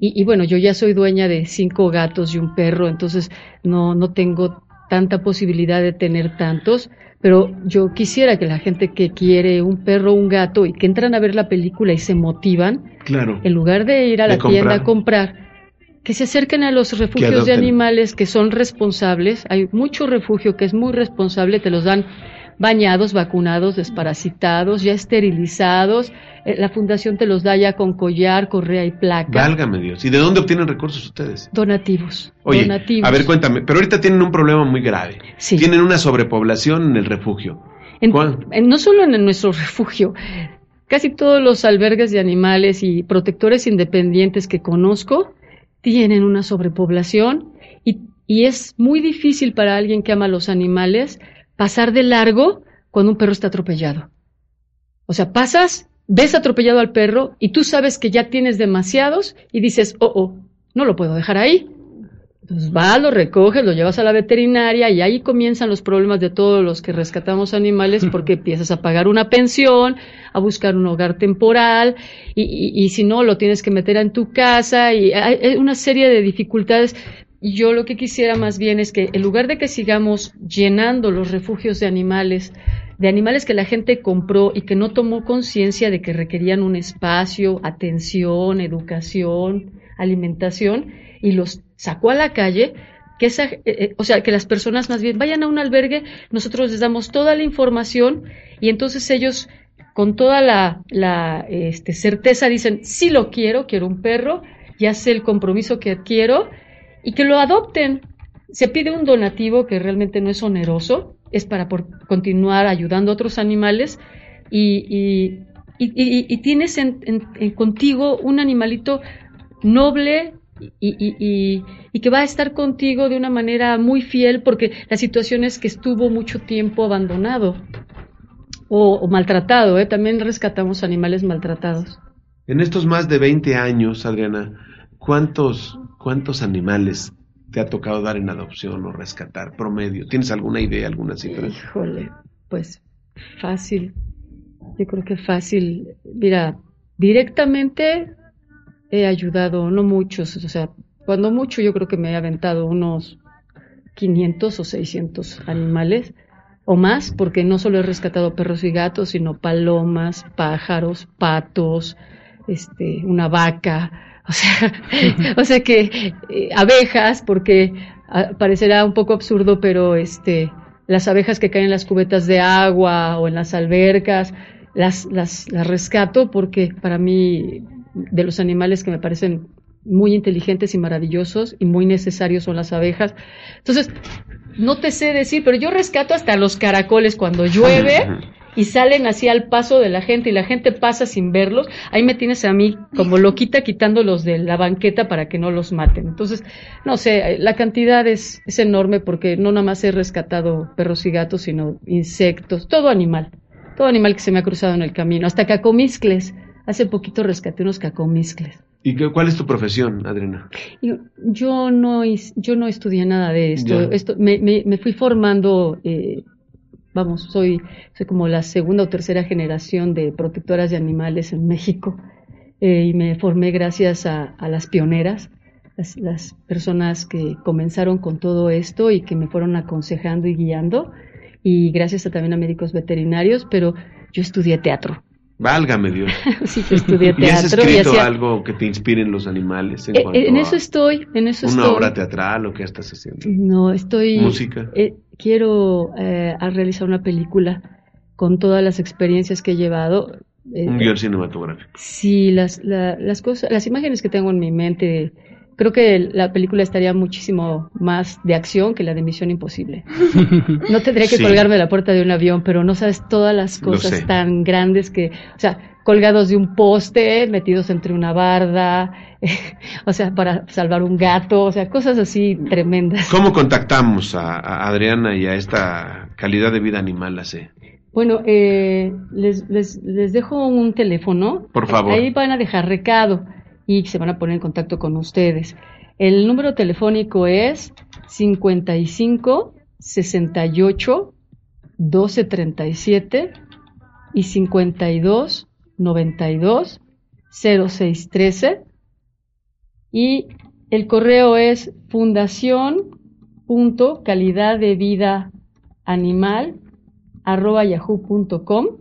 Y, y bueno, yo ya soy dueña de cinco gatos y un perro, entonces no, no tengo tanta posibilidad de tener tantos, pero yo quisiera que la gente que quiere un perro o un gato y que entran a ver la película y se motivan, Claro. en lugar de ir a De la tienda a comprar. Que se acerquen a los refugios de animales que son responsables. Hay mucho refugio que es muy responsable, te los dan bañados, vacunados, desparasitados, ya esterilizados. Eh, La fundación te los da ya con collar, correa y placa. Válgame Dios. ¿Y de dónde obtienen recursos ustedes? Donativos. Oye, donativos. a ver, cuéntame, pero ahorita tienen un problema muy grave. Sí. Tienen una sobrepoblación en el refugio. En- no solo en nuestro refugio, casi todos los albergues de animales y protectores independientes que conozco tienen una sobrepoblación y, es muy difícil para alguien que ama a los animales pasar de largo cuando un perro está atropellado. O sea, pasas, ves atropellado al perro y tú sabes que ya tienes demasiados y dices, oh, oh, no lo puedo dejar ahí. Entonces vas, lo recoges, lo llevas a la veterinaria y ahí comienzan los problemas de todos los que rescatamos animales porque empiezas a pagar una pensión, a buscar un hogar temporal y, y- y si no lo tienes que meter en tu casa y hay, una serie de dificultades. Yo lo que quisiera más bien es que en lugar de que sigamos llenando los refugios de animales, de animales que la gente compró y que no tomó conciencia de que requerían un espacio, atención, educación, alimentación, y los sacó a la calle, que esa, eh, eh, o sea, que las personas más bien vayan a un albergue, nosotros les damos toda la información y entonces ellos con toda la, la, este, certeza dicen, sí lo quiero, quiero un perro, ya sé el compromiso que adquiero y que lo adopten. Se pide un donativo que realmente no es oneroso, es para por- continuar ayudando a otros animales y, y, y- tienes en- en- en contigo un animalito noble y, y- y- que va a estar contigo de una manera muy fiel porque la situación es que estuvo mucho tiempo abandonado o, o maltratado. ¿eh? También rescatamos animales maltratados. En estos más de 20 años, Adriana, ¿cuántos, cuántos animales te ha tocado dar en adopción o rescatar promedio? ¿Tienes alguna idea, alguna cifra? Híjole, pues fácil. Yo creo que fácil. Mira, directamente he ayudado, no muchos, o sea, cuando mucho yo creo que me he aventado unos 500 o 600 animales o más, porque no solo he rescatado perros y gatos, sino palomas, pájaros, patos, este, una vaca, o sea, o sea que eh, abejas, porque ah, parecerá un poco absurdo, pero este, las abejas que caen en las cubetas de agua o en las albercas, las, las, las rescato porque para mí de los animales que me parecen muy inteligentes y maravillosos y muy necesarios son las abejas. Entonces, no te sé decir, pero yo rescato hasta los caracoles cuando llueve y salen así al paso de la gente y la gente pasa sin verlos. Ahí me tienes a mí como loquita quitándolos de la banqueta para que no los maten. Entonces, no sé, la cantidad es, es enorme porque no nada más he rescatado perros y gatos, sino insectos, todo animal, todo animal que se me ha cruzado en el camino, hasta cacomiscles. Hace poquito rescaté unos cacomiscles. ¿Y qué- cuál es tu profesión, Adriana? Yo, yo no yo no estudié nada de esto. Ya. esto me, me, me fui formando, eh, vamos, soy, soy como la segunda o tercera generación de protectoras de animales en México eh, y me formé gracias a, a las pioneras, las, las personas que comenzaron con todo esto y que me fueron aconsejando y guiando y gracias a, también a médicos veterinarios, pero yo estudié teatro. Válgame Dios. Sí, yo estudié ¿Y has teatro y escrito hacía- algo que te inspire en los animales? En, Eh, en eso estoy, en eso una estoy. obra teatral o qué estás haciendo? No, estoy. Música. eh, quiero eh, a realizar una película con todas las experiencias que he llevado. Eh, Un guion cinematográfico. Sí, las, la- las cosas, las imágenes que tengo en mi mente. Creo que la película estaría muchísimo más de acción que la de Misión Imposible. No tendría que Sí. colgarme de la puerta de un avión, pero no sabes todas las cosas tan grandes que, o sea, colgados de un poste, metidos entre una barda, o sea, para salvar un gato, o sea, cosas así tremendas. ¿Cómo contactamos a, a Adriana y a esta calidad de vida animal hace? Bueno, eh, les, les, les dejo un teléfono. Por favor. Ahí van a dejar recado y se van a poner en contacto con ustedes. El número telefónico es 55 68 12 37 y 52 92 06 13 y el correo es fundación de vida animal arroba yahoo.com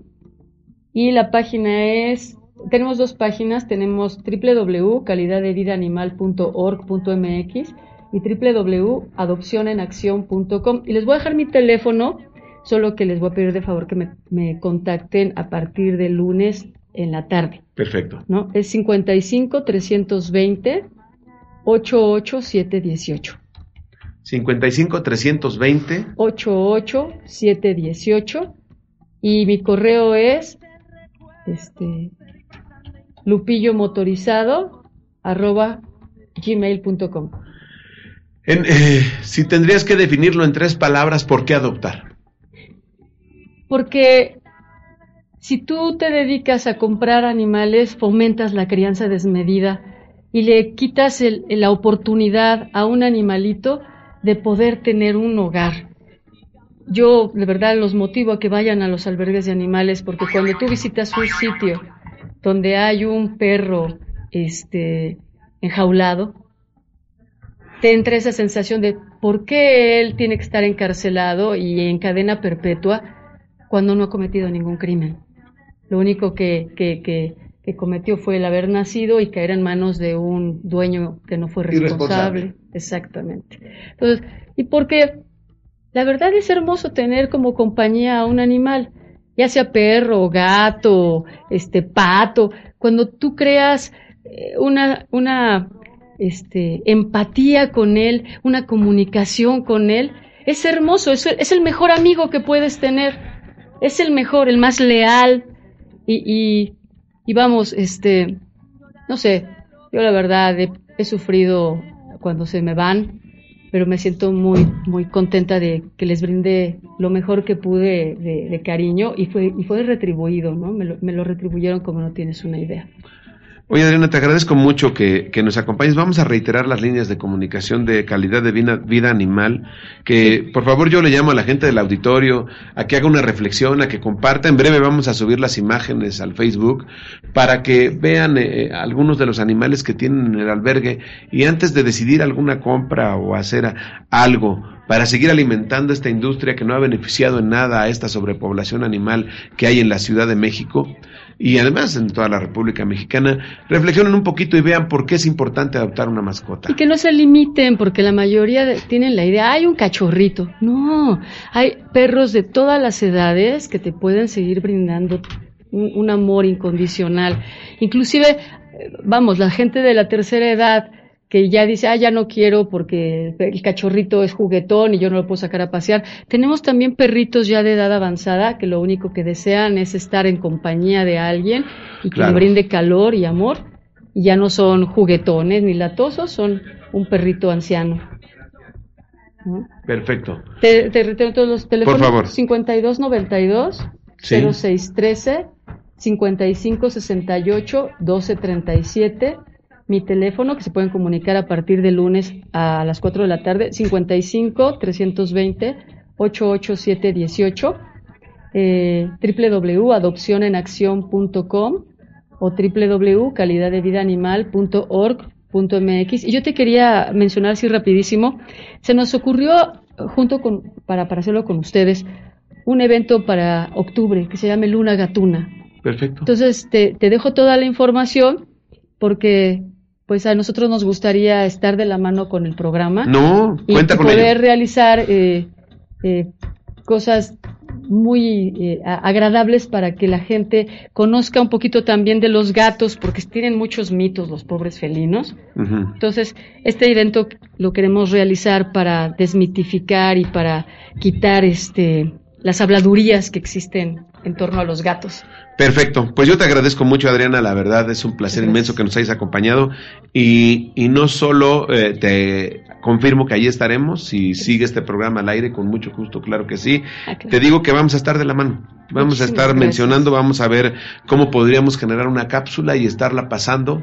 y la página es tenemos dos páginas, tenemos www.calidaddevidaanimal.org.mx y www.adopcionenacción.com y les voy a dejar mi teléfono, solo que les voy a pedir de favor que me, me contacten a partir del lunes en la tarde, Perfecto. ¿no? Es 55 320 88718. 55 320 88718 y mi correo es este lupillo motorizado arroba gmail.com En, eh, si tendrías que definirlo en tres palabras, ¿por qué adoptar? porque si tú te dedicas a comprar animales fomentas la crianza desmedida y le quitas el- la oportunidad a un animalito de poder tener un hogar yo de verdad los motivo a que vayan a los albergues de animales porque cuando tú visitas un sitio donde hay un perro este enjaulado te entra esa sensación de por qué él tiene que estar encarcelado y en cadena perpetua cuando no ha cometido ningún crimen. Lo único que, que, que, que cometió fue el haber nacido y caer en manos de un dueño que no fue responsable. Exactamente. Entonces, y porque la verdad es hermoso tener como compañía a un animal, ya sea perro, gato, este pato, cuando tú creas eh, una, una este, empatía con él, una comunicación con él, es hermoso, es, es el mejor amigo que puedes tener, es el mejor, el más leal y, y, y vamos, este, no sé, yo la verdad he, he sufrido cuando se me van, pero me siento muy, muy contenta de que les brinde lo mejor que pude de, de cariño y fue, y fue retribuido, ¿no? Me lo, me lo retribuyeron como no tienes una idea. Oye, Adriana, te agradezco mucho que, que nos acompañes. Vamos a reiterar las líneas de comunicación de calidad de vida, vida animal. Que por favor yo le llamo a la gente del auditorio a que haga una reflexión, a que comparta. En breve vamos a subir las imágenes al Facebook para que vean eh, algunos de los animales que tienen en el albergue y antes de decidir alguna compra o hacer algo para seguir alimentando esta industria que no ha beneficiado en nada a esta sobrepoblación animal que hay en la Ciudad de México y además en toda la República Mexicana, reflexionen un poquito y vean por qué es importante adoptar una mascota. Y que no se limiten, porque la mayoría de- tienen la idea, hay un cachorrito. No, hay perros de todas las edades que te pueden seguir brindando un, un amor incondicional. Inclusive, eh, vamos, la gente de la tercera edad que ya dice, ah, ya no quiero porque el cachorrito es juguetón y yo no lo puedo sacar a pasear. Tenemos también perritos ya de edad avanzada que lo único que desean es estar en compañía de alguien y que Claro. le brinde calor y amor y ya no son juguetones ni latosos, son un perrito anciano. ¿no? Perfecto. Te, te reitero todos los teléfonos. favor. 5292 Sí. 0613 5568 1237 mi teléfono que se pueden comunicar a partir de lunes a las 4 de la tarde 55 320 88718 eh, www.adopcionenacción.com o www.calidaddevidaanimal.org.mx y yo te quería mencionar así rapidísimo se nos ocurrió junto con para, para hacerlo con ustedes un evento para octubre que se llame Luna Gatuna Perfecto. entonces te, te dejo toda la información porque pues a nosotros nos gustaría estar de la mano con el programa No, y, cuenta con poder ello. realizar eh, eh, cosas muy eh, agradables para que la gente conozca un poquito también de los gatos, porque tienen muchos mitos los pobres felinos. Entonces, este evento lo queremos realizar para desmitificar y para quitar este las habladurías que existen en torno a los gatos. Perfecto. Pues yo te agradezco mucho, Adriana. La verdad es un placer inmenso que nos hayas acompañado. Y, y no solo eh, te confirmo que ahí estaremos, si sigue este programa al aire, con mucho gusto, claro que sí. Ah. Te digo que vamos a estar de la mano. Vamos a estar gracias. mencionando, vamos a ver cómo podríamos generar una cápsula y estarla pasando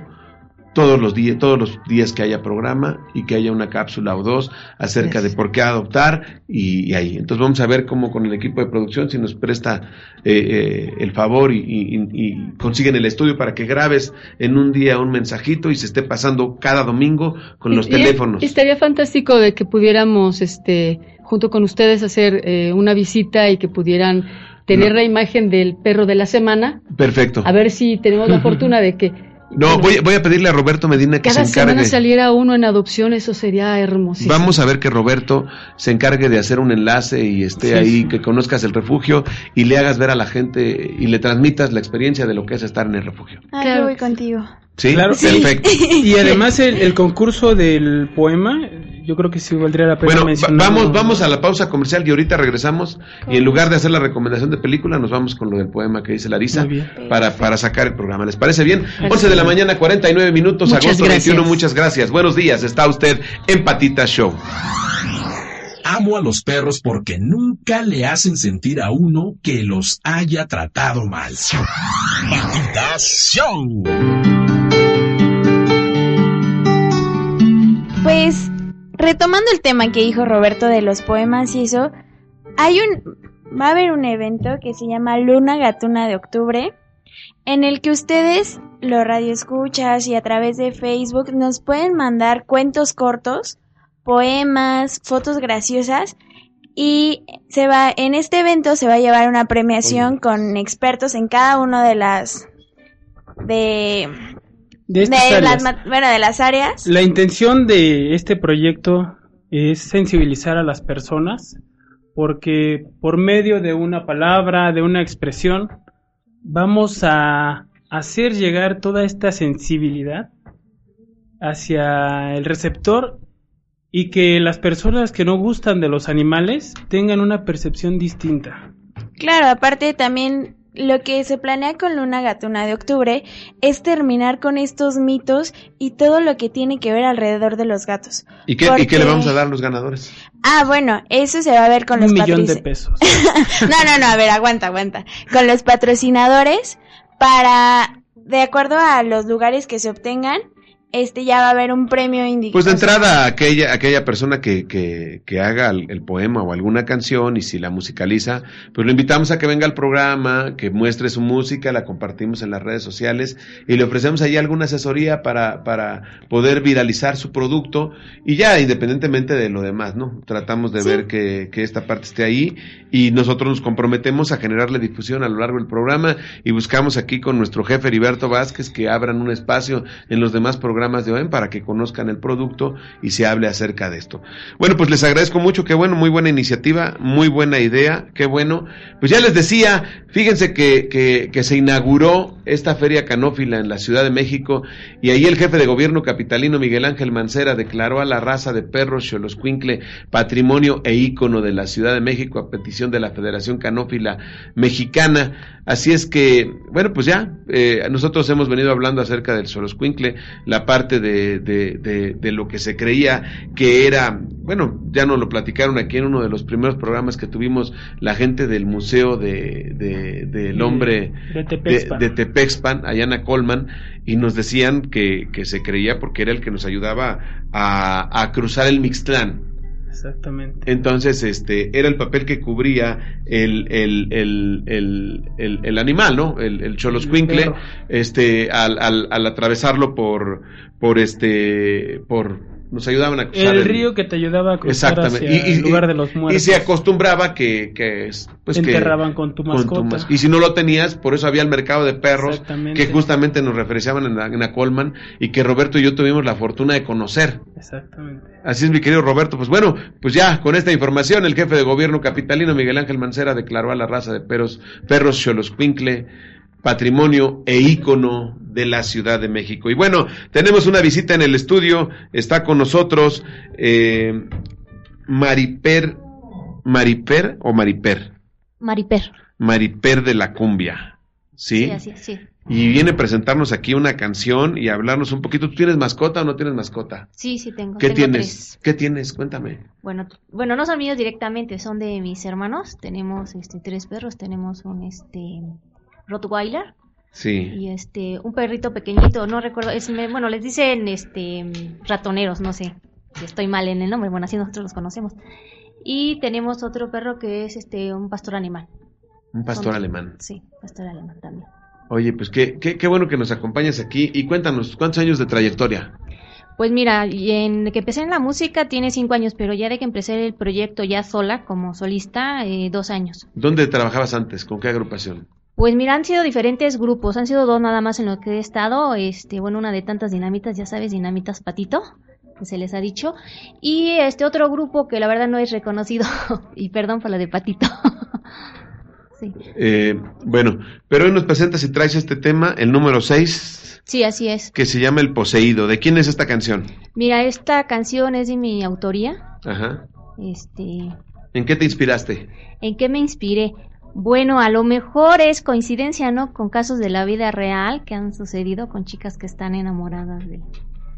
todos los días, todos los días que haya programa y que haya una cápsula o dos acerca de por qué adoptar y, y ahí. Entonces vamos a ver cómo con el equipo de producción si nos presta eh, eh, el favor y, y- y consiguen el estudio para que grabes en un día un mensajito y se esté pasando cada domingo con los teléfonos. estaría fantástico de que pudiéramos, este, junto con ustedes, hacer eh, una visita y que pudieran tener No. la imagen del perro de la semana, Perfecto. a ver si tenemos la fortuna de que No, voy, voy a pedirle a Roberto Medina que cada se encargue. semana saliera uno en adopción, eso sería hermosísimo. Vamos a ver que Roberto se encargue de hacer un enlace y esté Sí, ahí, sí. que conozcas el refugio y le hagas ver a la gente y le transmitas la experiencia de lo que es estar en el refugio. Ah, Claro yo voy contigo. ¿Sí? Claro. Perfecto. Y además el, el concurso del poema, yo creo que sí valdría la pena Bueno, mencionarlo. vamos, vamos a la pausa comercial y ahorita regresamos y en lugar de hacer la recomendación de película nos vamos con lo del poema que dice Larisa para, para sacar el programa. ¿Les parece bien? 11 de la mañana, 49 minutos, Muchas agosto 21. gracias. Muchas gracias. Buenos días. Está usted en Patita Show. Amo a los perros porque nunca le hacen sentir a uno que los haya tratado mal. Patitas Show. Pues, retomando el tema que dijo Roberto de los poemas y eso, hay un, va a haber un evento que se llama Luna Gatuna de Octubre, en el que ustedes, los radioescuchas y a través de Facebook, nos pueden mandar cuentos cortos, poemas, fotos graciosas, y se va, en este evento se va a llevar una premiación con expertos en cada una de las, de, De estas de áreas. las, bueno, de las áreas. La intención de este proyecto es sensibilizar a las personas porque por medio de una palabra, de una expresión, vamos a hacer llegar toda esta sensibilidad hacia el receptor y que las personas que no gustan de los animales tengan una percepción distinta. Claro, aparte también lo que se planea con Luna Gatuna de octubre es terminar con estos mitos y todo lo que tiene que ver alrededor de los gatos. ¿Y qué, ¿Y qué le vamos a dar a los ganadores? Ah, bueno, eso se va a ver con Un los millón de pesos. no, no, no, a ver, aguanta, aguanta. Con los patrocinadores para, de acuerdo a los lugares que se obtengan, este ya va a haber un premio indicado. Pues de entrada, aquella, aquella persona que, que, que haga el, el poema o alguna canción y si la musicaliza, pues lo invitamos a que venga al programa, que muestre su música, la compartimos en las redes sociales y le ofrecemos ahí alguna asesoría para, para poder viralizar su producto y ya independientemente de lo demás, ¿no? Tratamos de ver que, que esta parte esté ahí y nosotros nos comprometemos a generarle difusión a lo largo del programa y buscamos aquí con nuestro jefe Heriberto Vázquez que abran un espacio en los demás programas de OEM para que conozcan el producto y se hable acerca de esto. Bueno, pues les agradezco mucho, qué bueno, muy buena iniciativa, muy buena idea, qué bueno. Pues ya les decía, fíjense que, que, que se inauguró esta feria canófila en la Ciudad de México y ahí el jefe de gobierno capitalino Miguel Ángel Mancera declaró a la raza de perros Xoloscuincle patrimonio e ícono de la Ciudad de México a petición de la Federación Canófila Mexicana. Así es que, bueno, pues ya, eh, nosotros hemos venido hablando acerca del Xoloscuincle, la parte de, de, de, de lo que se creía que era, bueno, ya nos lo platicaron aquí en uno de los primeros programas que tuvimos la gente del Museo de, de- del Hombre de Tepexpan. de Tepexpan, Ayana Colman, y nos decían que, que se creía porque era el que nos ayudaba a, a cruzar el Mixtlán. Exactamente. Entonces, este, era el papel que cubría el, el, el, el, el, animal, ¿no? El, el perro. este, al, al, al atravesarlo por, por este, por, nos ayudaban a cruzar El río que te ayudaba a cruzar Exactamente. hacia Y- y- el lugar de los y muertos. se acostumbraba que, que es, pues Te que enterraban con tu mascota. mas- y si no lo tenías, por eso había el mercado de perros, que justamente nos referenciaban en la, en la Colman y que Roberto y yo tuvimos la fortuna de conocer. Exactamente. Así es, mi querido Roberto. Pues bueno, pues ya con esta información, el jefe de gobierno capitalino Miguel Ángel Mancera declaró a la raza de perros, perros Xoloscuincle patrimonio e ícono de la Ciudad de México. Y bueno, tenemos una visita en el estudio, está con nosotros eh, Mariper, Mariper o Mariper, Mariper. Mariper de la cumbia, ¿sí? Sí, así, sí. Y viene a presentarnos aquí una canción y hablarnos un poquito. ¿Tú tienes mascota o no tienes mascota? Sí, sí tengo. ¿Qué tengo tienes? tres. ¿Qué tienes? Cuéntame. Bueno, bueno, no son míos directamente, son de mis hermanos. Tenemos este tres perros, tenemos un este Rottweiler Sí. y este un perrito pequeñito, no recuerdo, es bueno, les dicen este ratoneros, no sé si estoy mal en el nombre, bueno, así nosotros los conocemos. Y tenemos otro perro que es este un pastor alemán. Un pastor Son- alemán. Sí, pastor alemán también. Oye, pues qué, qué, qué bueno que nos acompañes aquí y cuéntanos, ¿cuántos años de trayectoria? Pues mira, en que empecé en la música tiene cinco años, pero ya de que empecé el proyecto ya sola, como solista, eh, dos años. ¿Dónde trabajabas antes? ¿Con qué agrupación? Pues mira, han sido diferentes grupos, han sido dos nada más en lo que he estado, este, bueno, una de tantas dinamitas, ya sabes, dinamitas patito, que se les ha dicho, y este otro grupo que la verdad no es reconocido, y perdón por la de patito. sí. Eh, bueno, pero hoy nos presentas y traes este tema, el número 6, sí, así es. que se llama El Poseído. ¿De quién es esta canción? Mira, esta canción es de mi autoría, Ajá. este, ¿En qué te inspiraste? ¿En qué me inspiré? Bueno, a lo mejor es coincidencia, ¿no? Con casos de la vida real que han sucedido con chicas que están enamoradas de-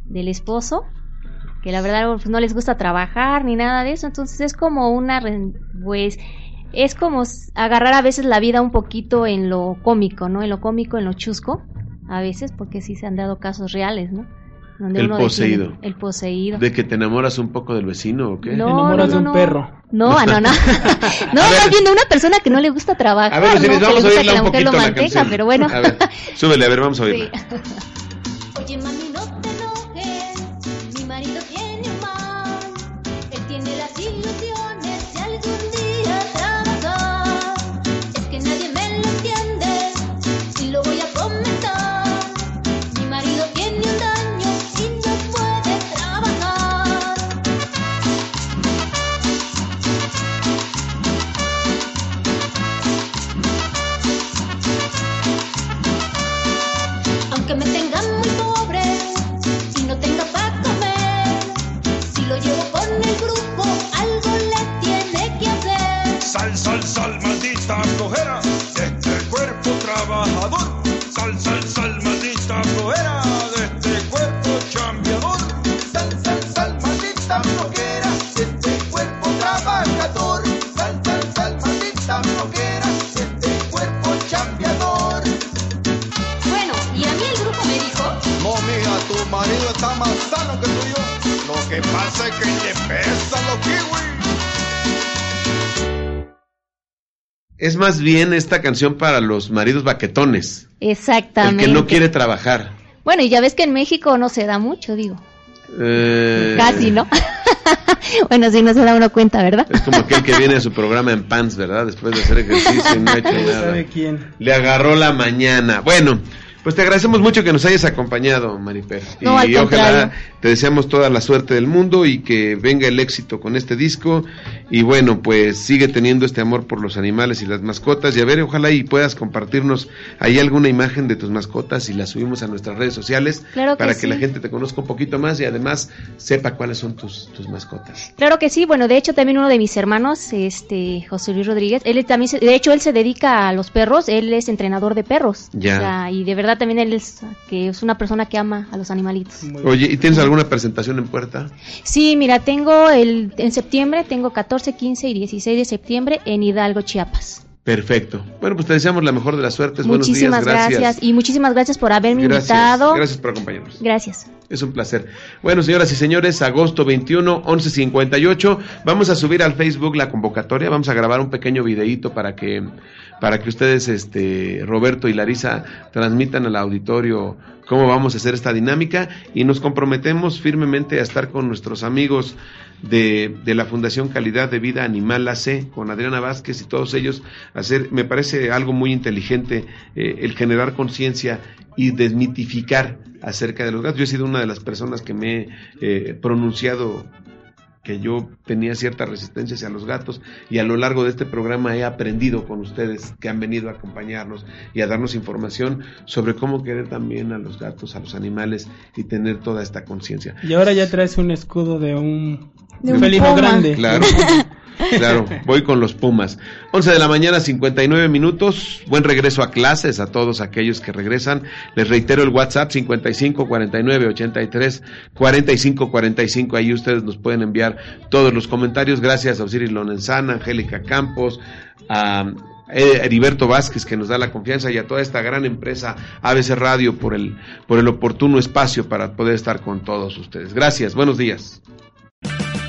del esposo, que la verdad pues, no les gusta trabajar ni nada de eso, entonces es como una, pues, es como agarrar a veces la vida un poquito en lo cómico, ¿no? En lo cómico, en lo chusco, a veces, porque sí se han dado casos reales, ¿no? Donde El uno poseído. el poseído. ¿De que te enamoras un poco del vecino o qué? No, Te enamoras no, de un no. perro. No, no, no. no, más bien de una persona que no le gusta trabajar, A ver, ¿no? Osiris, que le vamos a gusta oírla que la un mujer poquito lo la canción. pero bueno. A ver, súbele, a ver, vamos a oírla. Más bien esta canción para los maridos baquetones. El Exactamente. que no quiere trabajar. Bueno, y ya ves que en México no se da mucho, digo. Eh, Casi, ¿no? bueno, si no se da uno cuenta, ¿verdad? Es como aquel que viene a su programa en pants, ¿verdad? Después de hacer ejercicio y no ha hecho nada. ¿Sabe quién? Le agarró la mañana. Bueno, pues te agradecemos mucho que nos hayas acompañado, Mariper. No, al y ojalá te deseamos toda la suerte del mundo y que venga el éxito con este disco. Y bueno, pues sigue teniendo este amor por los animales y las mascotas. Y a ver, ojalá y puedas compartirnos ahí alguna imagen de tus mascotas y la subimos a nuestras redes sociales Claro que para que la gente te conozca un poquito más y además sepa cuáles son tus, tus mascotas. Claro que sí, bueno, de hecho también uno de mis hermanos, este José Luis Rodríguez, él también, se- de hecho él se dedica a los perros, él es entrenador de perros. Ya. O sea, y de verdad también él es, que es una persona que ama a los animalitos. Oye, ¿y tienes alguna presentación en puerta? Sí, mira, tengo el, en septiembre, tengo 14, 15 y 16 de septiembre en Hidalgo, Chiapas. Perfecto. Bueno, pues te deseamos la mejor de las suertes. Buenos muchísimas días, gracias. gracias. y muchísimas gracias por haberme Gracias, invitado. Gracias por acompañarnos. Gracias. Es un placer. Bueno, señoras y señores, agosto 21, 11.58. Vamos a subir al Facebook la convocatoria. Vamos a grabar un pequeño videíto para que, para que ustedes, este, Roberto y Larisa, transmitan al auditorio cómo vamos a hacer esta dinámica y nos comprometemos firmemente a estar con nuestros amigos de, de la Fundación Calidad de Vida Animal AC, con Adriana Vázquez y todos ellos, hacer, me parece algo muy inteligente eh, el generar conciencia y desmitificar acerca de los gatos. Yo he sido una de las personas que me he eh, pronunciado que yo tenía cierta resistencia hacia los gatos y a lo largo de este programa he aprendido con ustedes que han venido a acompañarnos y a darnos información sobre cómo querer también a los gatos, a los animales y tener toda esta conciencia. Y ahora ya traes un escudo de un, De un felino grande. Claro, claro, voy con los Pumas. 11 de la mañana, 59 minutos. Buen regreso a clases a todos aquellos que regresan. Les reitero el WhatsApp 55 49 83 45 45. Ahí ustedes nos pueden enviar todos los comentarios. Gracias a Osiris Lonenzana, Angélica Campos, a eh, Heriberto Vázquez que nos da la confianza y a toda esta gran empresa ABC Radio por el, por el oportuno espacio para poder estar con todos ustedes. Gracias, buenos días.